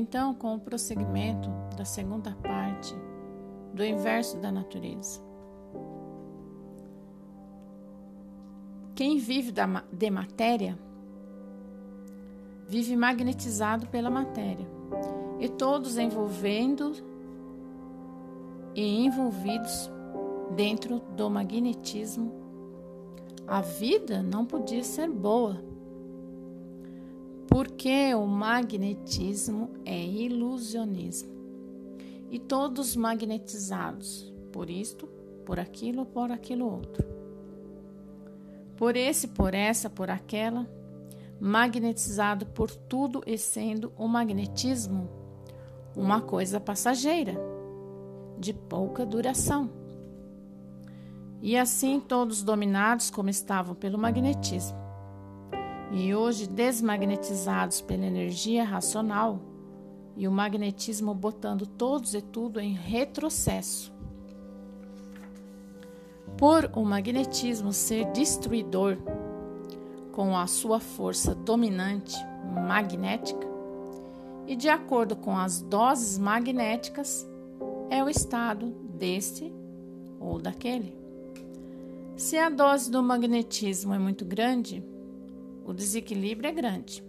Então, com o prosseguimento da segunda parte do inverso da natureza. Quem vive de matéria vive magnetizado pela matéria, e todos envolvendo e envolvidos dentro do magnetismo. A vida não podia ser boa, porque o magnetismo é ilusionismo. E todos magnetizados por isto, por aquilo, por aquilo outro. Por esse, por essa, por aquela, magnetizado por tudo e sendo o magnetismo uma coisa passageira, de pouca duração. E assim todos dominados como estavam pelo magnetismo. E hoje desmagnetizados pela energia racional e o magnetismo botando todos e tudo em retrocesso. Por o magnetismo ser destruidor, com a sua força dominante magnética e de acordo com as doses magnéticas é o estado deste ou daquele. Se a dose do magnetismo é muito grande, o desequilíbrio é grande.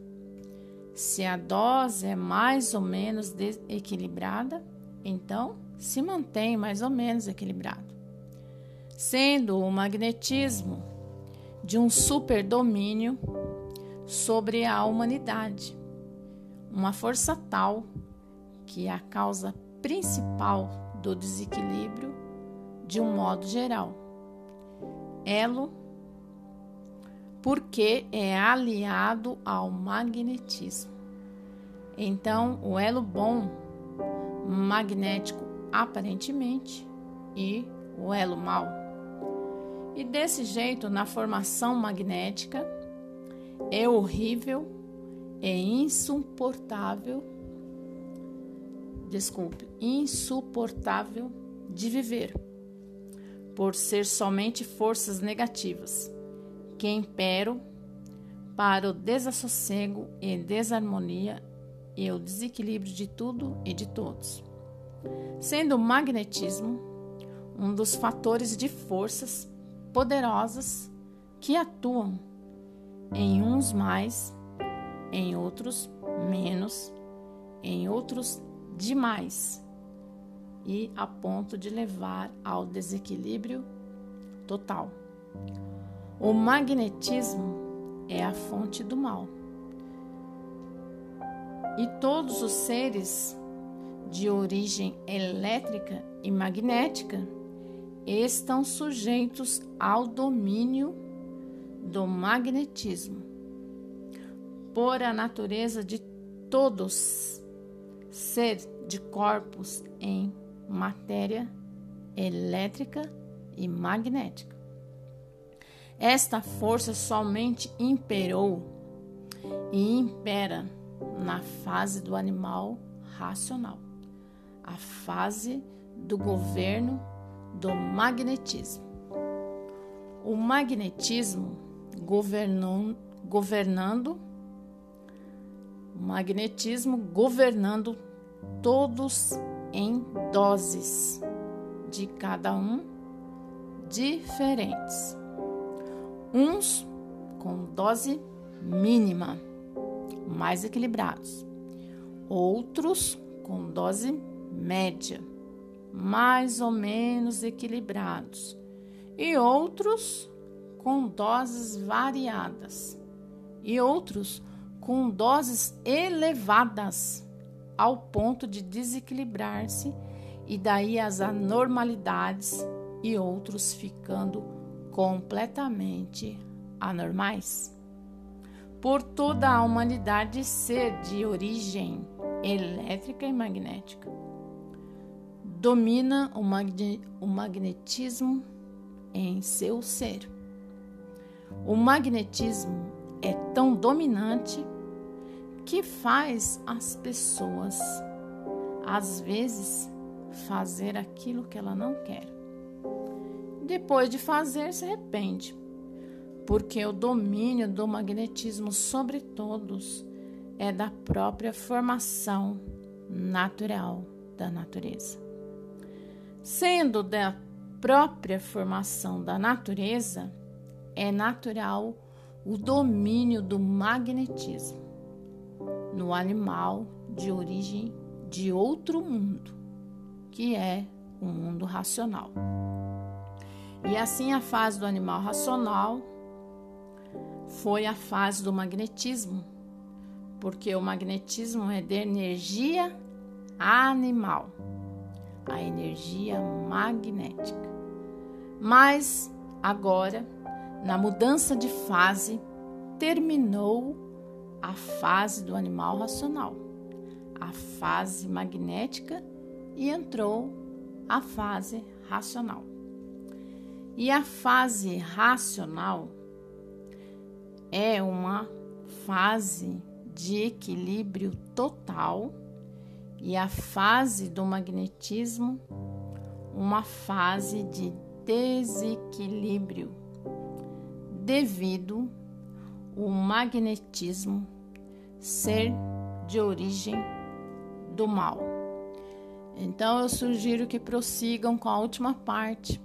Se a dose é mais ou menos equilibrada, então se mantém mais ou menos equilibrado. Sendo o magnetismo de um superdomínio sobre a humanidade, uma força tal que é a causa principal do desequilíbrio de um modo geral. Elo, porque é aliado ao magnetismo. Então, o elo bom, magnético aparentemente, e o elo mau e desse jeito, na formação magnética, é horrível, é insuportável, desculpe, insuportável de viver, por ser somente forças negativas que imperam para o desassossego e desarmonia e o desequilíbrio de tudo e de todos. Sendo o magnetismo um dos fatores de forças poderosas que atuam em uns mais, em outros menos, em outros demais e a ponto de levar ao desequilíbrio total. O magnetismo é a fonte do mal. E todos os seres de origem elétrica e magnética estão sujeitos ao domínio do magnetismo. Por a natureza de todos ser de corpos em matéria elétrica e magnética. Esta força somente imperou e impera na fase do animal racional, a fase do governo do magnetismo. O magnetismo governou, governando, o magnetismo governando todos em doses de cada um diferentes. Uns com dose mínima, mais equilibrados. Outros com dose média, mais ou menos equilibrados, e outros com doses variadas, e outros com doses elevadas, ao ponto de desequilibrar-se, e daí as anormalidades, e outros ficando completamente anormais. Por toda a humanidade ser de origem elétrica e magnética domina o, magne, o magnetismo em seu ser. O magnetismo é tão dominante que faz as pessoas, às vezes, fazer aquilo que ela não quer. Depois de fazer, se arrepende, porque o domínio do magnetismo sobre todos é da própria formação natural da natureza. Sendo da própria formação da natureza, é natural o domínio do magnetismo no animal de origem de outro mundo, que é o mundo racional. E assim a fase do animal racional foi a fase do magnetismo, porque o magnetismo é de energia animal, a energia magnética. Mas agora, na mudança de fase, terminou a fase do animal racional, a fase magnética e entrou a fase racional. E a fase racional é uma fase de equilíbrio total e a fase do magnetismo uma fase de desequilíbrio devido o magnetismo ser de origem do mal. Então eu sugiro que prossigam com a última parte.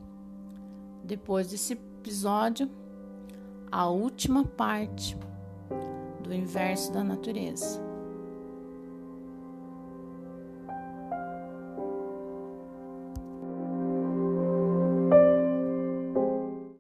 Depois desse episódio, a última parte do inverso da natureza.